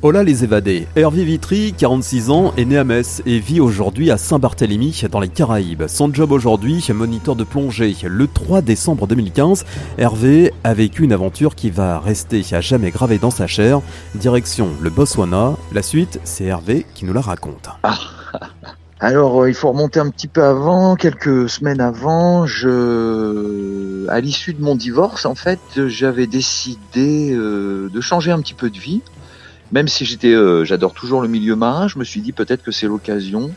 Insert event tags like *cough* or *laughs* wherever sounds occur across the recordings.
Hola les évadés, Hervé Vitry, 46 ans, est né à Metz et vit aujourd'hui à Saint-Barthélemy dans les Caraïbes. Son job aujourd'hui, moniteur de plongée. Le 3 décembre 2015, Hervé a vécu une aventure qui va rester à jamais gravée dans sa chair. Direction le Botswana. La suite, c'est Hervé qui nous la raconte. Ah. Alors, euh, il faut remonter un petit peu avant, quelques semaines avant. Je, à l'issue de mon divorce, en fait, j'avais décidé euh, de changer un petit peu de vie même si j'étais, euh, j'adore toujours le milieu marin, je me suis dit peut-être que c'est l'occasion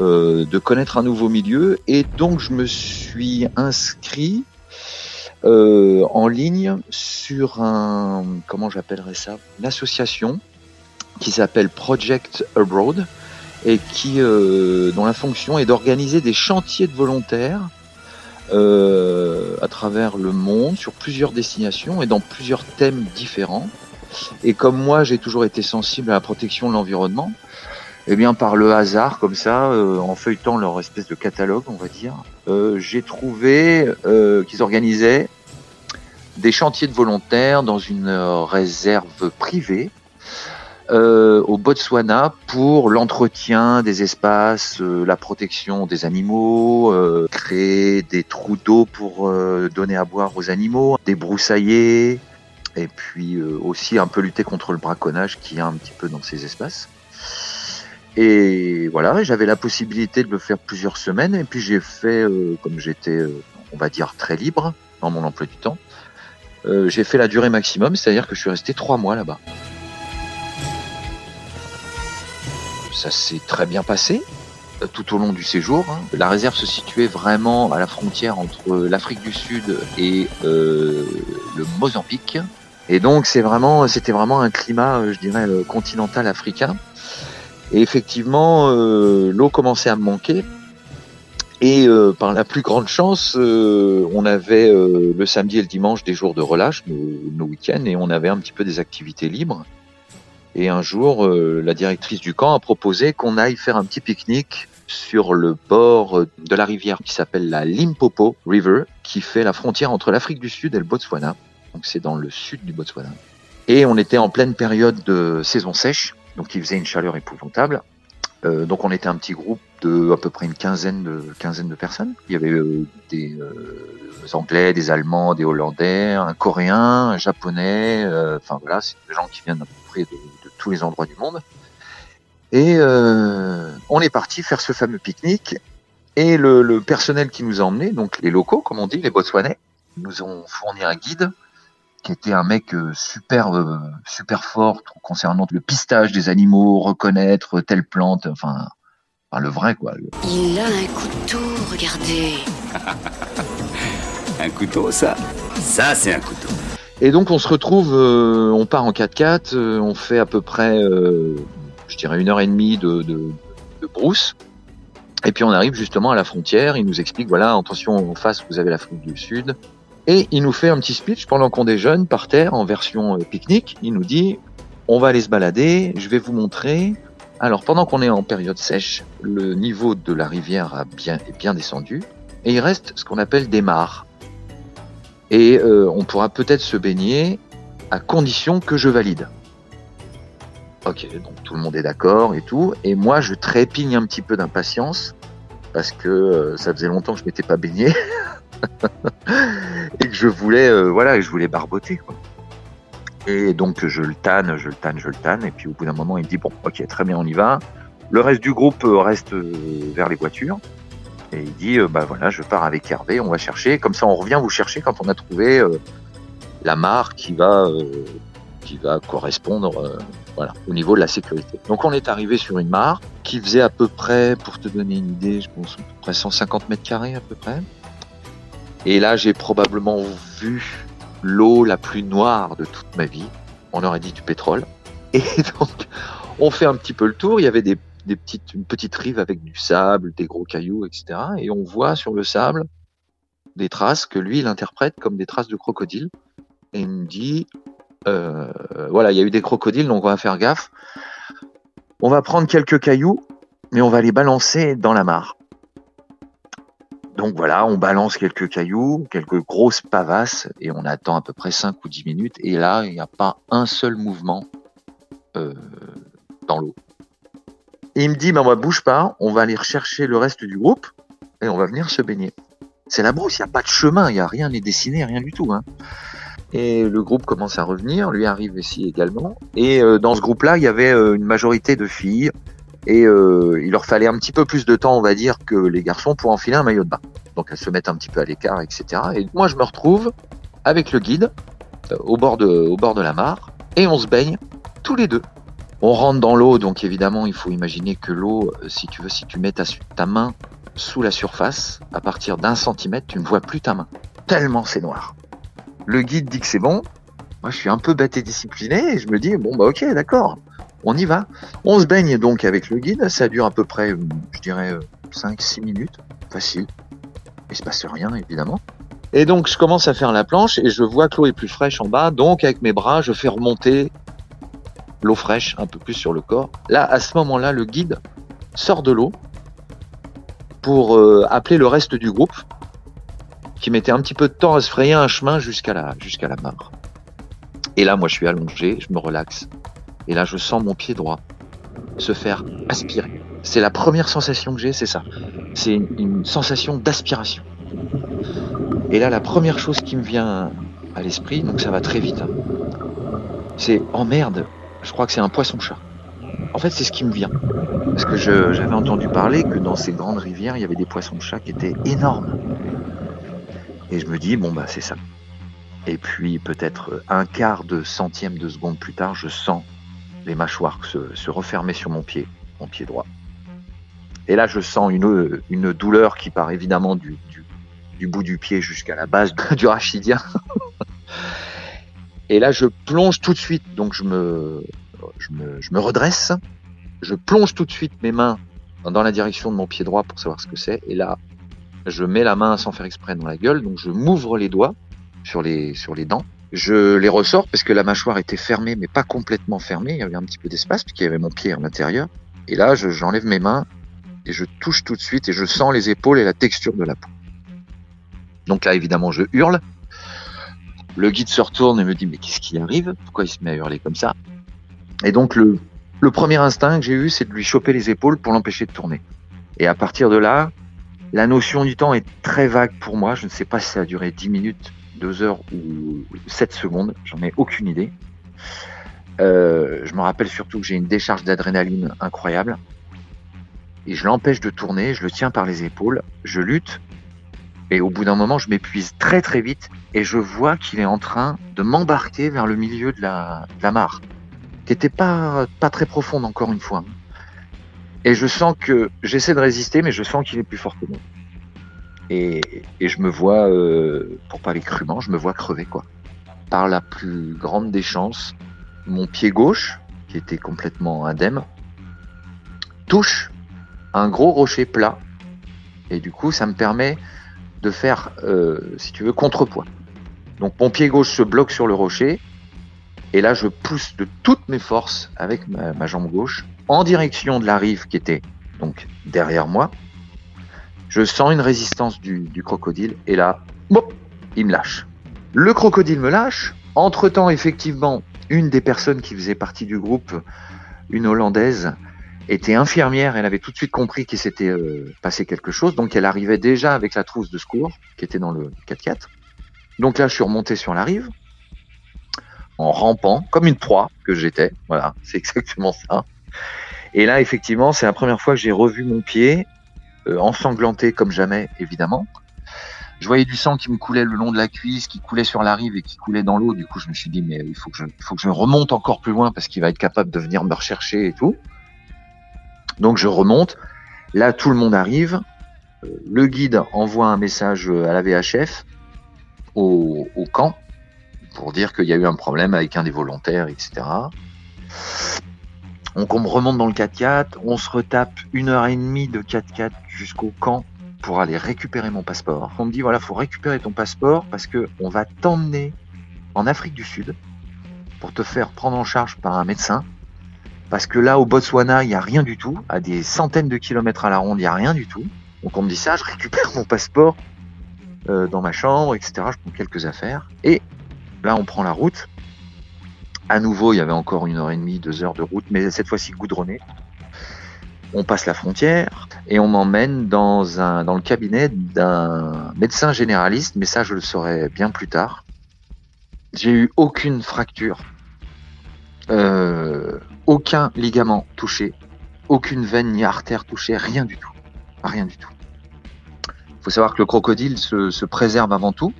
euh, de connaître un nouveau milieu, et donc je me suis inscrit euh, en ligne sur un, comment j'appellerais ça, une association qui s'appelle Project Abroad et qui, dont la fonction est d'organiser des chantiers de volontaires à travers le monde sur plusieurs destinations et dans plusieurs thèmes différents. Et comme moi, j'ai toujours été sensible à la protection de l'environnement, eh bien, par le hasard, comme ça, euh, en feuilletant leur espèce de catalogue, on va dire, euh, j'ai trouvé euh, qu'ils organisaient des chantiers de volontaires dans une réserve privée au Botswana pour l'entretien des espaces, la protection des animaux, créer des trous d'eau pour donner à boire aux animaux, des broussaillers, et puis euh, aussi un peu lutter contre le braconnage qui y a un petit peu dans ces espaces. Et voilà, j'avais la possibilité de le faire plusieurs semaines, et puis j'ai fait, euh, comme j'étais, euh, on va dire, très libre dans mon emploi du temps, j'ai fait la durée maximum, c'est-à-dire que je suis resté trois mois là-bas. Ça s'est très bien passé tout au long du séjour. Hein. La réserve se situait vraiment à la frontière entre l'Afrique du Sud et le Mozambique. Et donc c'est vraiment, c'était vraiment un climat, euh, je dirais, euh, continental africain. Et effectivement, euh, l'eau commençait à me manquer. Et par la plus grande chance, on avait le samedi et le dimanche des jours de relâche, nos, week-ends, et on avait un petit peu des activités libres. Et un jour, la directrice du camp a proposé qu'on aille faire un petit pique-nique sur le bord de la rivière qui s'appelle la Limpopo River, qui fait la frontière entre l'Afrique du Sud et le Botswana donc c'est dans le sud du Botswana. Et on était en pleine période de saison sèche, donc il faisait une chaleur épouvantable. Euh, donc on était un petit groupe de à peu près une quinzaine de quinzaine de personnes. Il y avait euh, des euh, Anglais, des Allemands, des Hollandais, un Coréen, un Japonais. Euh, enfin voilà, c'est des gens qui viennent à peu près de, tous les endroits du monde. Et euh, on est parti faire ce fameux pique-nique. Et le, le, personnel qui nous a emmenés, donc les locaux, comme on dit, les Botswanais, nous ont fourni un guide qui était un mec euh, super euh, super fort concernant le pistage des animaux, reconnaître telle plante, enfin, le vrai quoi. Il a un couteau, regardez. *laughs* un couteau, ça Ça, c'est un couteau. Et donc on se retrouve, euh, on part en 4x4, on fait à peu près, je dirais une heure et demie de, de, de, brousse. Et puis on arrive justement à la frontière, il nous explique, voilà, attention en face vous avez l'Afrique du Sud, et il nous fait un petit speech pendant qu'on déjeune par terre en version euh, pique-nique. Il nous dit on va aller se balader, je vais vous montrer. Alors pendant qu'on est en période sèche, le niveau de la rivière a bien, est bien descendu et il reste ce qu'on appelle des mares. Et euh, on pourra peut-être se baigner à condition que je valide. Ok, donc tout le monde est d'accord et tout. Et moi, je trépigne un petit peu d'impatience parce que euh, ça faisait longtemps que je m'étais pas baigné. *laughs* *laughs* et que je voulais, euh, voilà, je voulais barboter. Et donc je le tanne, je le tanne, je le tanne. Et puis au bout d'un moment, il me dit bon, ok, très bien, on y va. Le reste du groupe euh, reste euh, vers les voitures. Et il dit bah voilà, je pars avec Hervé, on va chercher. Comme ça, on revient vous chercher quand on a trouvé la mare qui va qui va correspondre voilà, au niveau de la sécurité. Donc on est arrivé sur une mare qui faisait à peu près, pour te donner une idée, je pense à peu près 150 mètres carrés à peu près. Et là, j'ai probablement vu l'eau la plus noire de toute ma vie. On aurait dit du pétrole. *laughs* Et donc, on fait un petit peu le tour. Il y avait des, petites, une petite rive avec du sable, des gros cailloux, etc. Et on voit sur le sable des traces que lui, il interprète comme des traces de crocodile. Et il me dit, euh, voilà, il y a eu des crocodiles, donc on va faire gaffe. On va prendre quelques cailloux mais on va les balancer dans la mare. Donc voilà, on balance quelques cailloux, quelques grosses pavasses, et on attend à peu près 5 ou 10 minutes, et là, il n'y a pas un seul mouvement euh, dans l'eau. Et il me dit, ben, on bouge pas, on va aller rechercher le reste du groupe, et on va venir se baigner. C'est la brousse, il n'y a pas de chemin, il n'y a rien n'est dessiné, rien du tout. Hein. Et le groupe commence à revenir, lui arrive ici également. Et euh, dans ce groupe-là, il y avait euh, une majorité de filles, et euh, il leur fallait un petit peu plus de temps, on va dire, que les garçons pour enfiler un maillot de bain. Donc elles se mettent un petit peu à l'écart, etc. Et moi, je me retrouve avec le guide euh, au, bord de, au bord de la mare et on se baigne tous les deux. On rentre dans l'eau, donc évidemment, il faut imaginer que l'eau, euh, si tu veux, si tu mets ta, main sous la surface, à partir d'un centimètre, tu ne vois plus ta main. Tellement c'est noir. Le guide dit que c'est bon. Moi, je suis un peu bête et discipliné et je me dis, bon, bah ok, d'accord on y va. On se baigne donc avec le guide, ça dure à peu près, je dirais, 5-6 minutes, facile. Il se passe rien, évidemment. Et donc, je commence à faire la planche et je vois que l'eau est plus fraîche en bas, donc avec mes bras, je fais remonter l'eau fraîche un peu plus sur le corps. Là, à ce moment-là, le guide sort de l'eau pour euh, appeler le reste du groupe, qui mettait un petit peu de temps à se frayer un chemin jusqu'à la, jusqu'à la mare. Et là, moi, je suis allongé, je me relaxe. Et là, je sens mon pied droit se faire aspirer. C'est la première sensation que j'ai, c'est ça. C'est une, sensation d'aspiration. Et là, la première chose qui me vient à l'esprit, donc ça va très vite, hein, c'est oh merde, je crois que c'est un poisson-chat. En fait, c'est ce qui me vient. Parce que j'avais entendu parler que dans ces grandes rivières, il y avait des poissons-chats qui étaient énormes. Et je me dis, bon, bah, c'est ça. Et puis, peut-être un quart de centième de seconde plus tard, je sens les mâchoires se, refermer sur mon pied, mon pied droit. Et là, je sens une, une douleur qui part évidemment du, du, bout du pied jusqu'à la base *laughs* du rachidien. Et là, je plonge tout de suite, donc je me, je me, je me redresse, je plonge tout de suite mes mains dans la direction de mon pied droit pour savoir ce que c'est. Et là, je mets la main sans faire exprès dans la gueule, donc je m'ouvre les doigts sur les, sur les dents je les ressors parce que la mâchoire était fermée, mais pas complètement fermée. Il y avait un petit peu d'espace puisqu'il y avait mon pied à l'intérieur. Et là, j'enlève mes mains et je touche tout de suite et je sens les épaules et la texture de la peau. Donc là, évidemment, je hurle. Le guide se retourne et me dit mais qu'est-ce qui arrive? Pourquoi il se met à hurler comme ça? Et donc le, le premier instinct que j'ai eu, c'est de lui choper les épaules pour l'empêcher de tourner. Et à partir de là, la notion du temps est très vague pour moi. Je ne sais pas si ça a duré 10 minutes, 2 heures ou 7 secondes, j'en ai aucune idée. Euh, je me rappelle surtout que j'ai une décharge d'adrénaline incroyable. Et je l'empêche de tourner, je le tiens par les épaules, je lutte. Et au bout d'un moment, je m'épuise très très vite et je vois qu'il est en train de m'embarquer vers le milieu de la, mare, qui n'était pas très profonde encore une fois. Et je sens que j'essaie de résister, mais je sens qu'il est plus fort que moi. Et, je me vois, euh, pour parler crûment, je me vois crever quoi. Par la plus grande des chances, mon pied gauche, qui était complètement indemne, touche un gros rocher plat. Et du coup, ça me permet de faire, euh, si tu veux, contrepoids. Donc mon pied gauche se bloque sur le rocher. Et là, je pousse de toutes mes forces avec ma, ma jambe gauche en direction de la rive qui était donc derrière moi je sens une résistance du, crocodile et là, il me lâche. Le crocodile me lâche. Entre-temps, effectivement, une des personnes qui faisait partie du groupe, une Hollandaise, était infirmière. Elle avait tout de suite compris qu'il s'était euh, passé quelque chose. Donc, elle arrivait déjà avec la trousse de secours qui était dans le 4x4. Donc là, je suis remonté sur la rive en rampant comme une proie que j'étais. Voilà, *laughs* c'est exactement ça. Et là, effectivement, c'est la première fois que j'ai revu mon pied ensanglanté comme jamais, évidemment. Je voyais du sang qui me coulait le long de la cuisse, qui coulait sur la rive et qui coulait dans l'eau. Du coup, je me suis dit, mais il faut que je, faut que je remonte encore plus loin parce qu'il va être capable de venir me rechercher et tout. Donc, je remonte. Là, tout le monde arrive. Euh, le guide envoie un message à la VHF, au, au camp, pour dire qu'il y a eu un problème avec un des volontaires, etc. On me remonte dans le 4x4, on se retape une heure et demie de 4x4 jusqu'au camp pour aller récupérer mon passeport. On me dit voilà, faut récupérer ton passeport parce que on va t'emmener en Afrique du Sud pour te faire prendre en charge par un médecin Parce que là, au Botswana, il n'y a rien du tout. À des centaines de kilomètres à la ronde, il n'y a rien du tout. Donc on me dit ça, je récupère mon passeport euh, dans ma chambre, etc. Je prends quelques affaires. Et là, on prend la route. À nouveau, il y avait encore une heure et demie, deux heures de route, mais cette fois-ci goudronnée. On passe la frontière et on m'emmène dans, dans le cabinet d'un médecin généraliste, mais ça, je le saurai bien plus tard. J'ai eu aucune fracture, euh, aucun ligament touché, aucune veine ni artère touchée, rien du tout. Rien du tout. Il faut savoir que le crocodile se, préserve avant tout,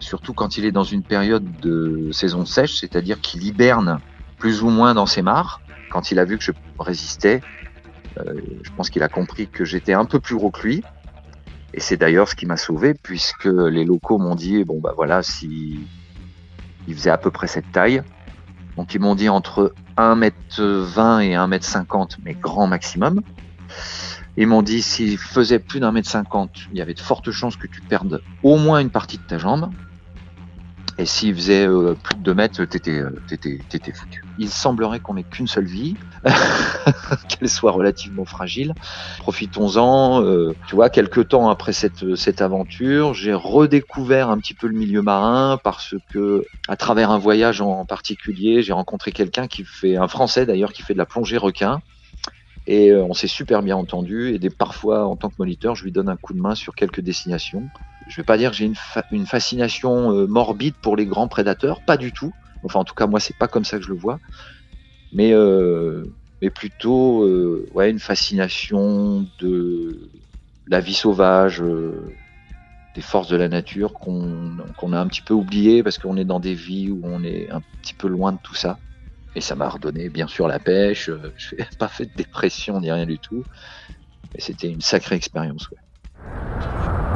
surtout quand il est dans une période de saison sèche, c'est-à-dire qu'il hiberne plus ou moins dans ses mares. Quand il a vu que je résistais, euh, je pense qu'il a compris que j'étais un peu plus gros que lui. Et c'est d'ailleurs ce qui m'a sauvé, puisque les locaux m'ont dit, bon bah voilà, si il faisait à peu près cette taille. Donc ils m'ont dit entre 1m20 et 1m50, mais grand maximum. Ils m'ont dit s'il faisait plus d'un mètre cinquante, il y avait de fortes chances que tu perdes au moins une partie de ta jambe. Et s'il faisait euh, plus de 2 mètres, t'étais, euh, t'étais, t'étais foutu. Il semblerait qu'on n'ait qu'une seule vie, *laughs* qu'elle soit relativement fragile. Profitons-en. Euh, tu vois, quelques temps après cette, cette aventure, j'ai redécouvert un petit peu le milieu marin parce que, à travers un voyage en particulier, j'ai rencontré quelqu'un qui fait, un Français d'ailleurs, qui fait de la plongée requin. Et on s'est super bien entendu. Et parfois, en tant que moniteur, je lui donne un coup de main sur quelques destinations je vais pas dire que j'ai une, une, fascination euh, morbide pour les grands prédateurs, pas du tout. Enfin, en tout cas, moi, c'est pas comme ça que je le vois. Mais, euh, mais plutôt, euh, ouais, une fascination de la vie sauvage, euh, des forces de la nature qu'on a un petit peu oublié parce qu'on est dans des vies où on est un petit peu loin de tout ça. Et ça m'a redonné, bien sûr, la pêche. *laughs* Je n'ai pas fait de dépression ni rien du tout. Mais c'était une sacrée expérience. Ouais.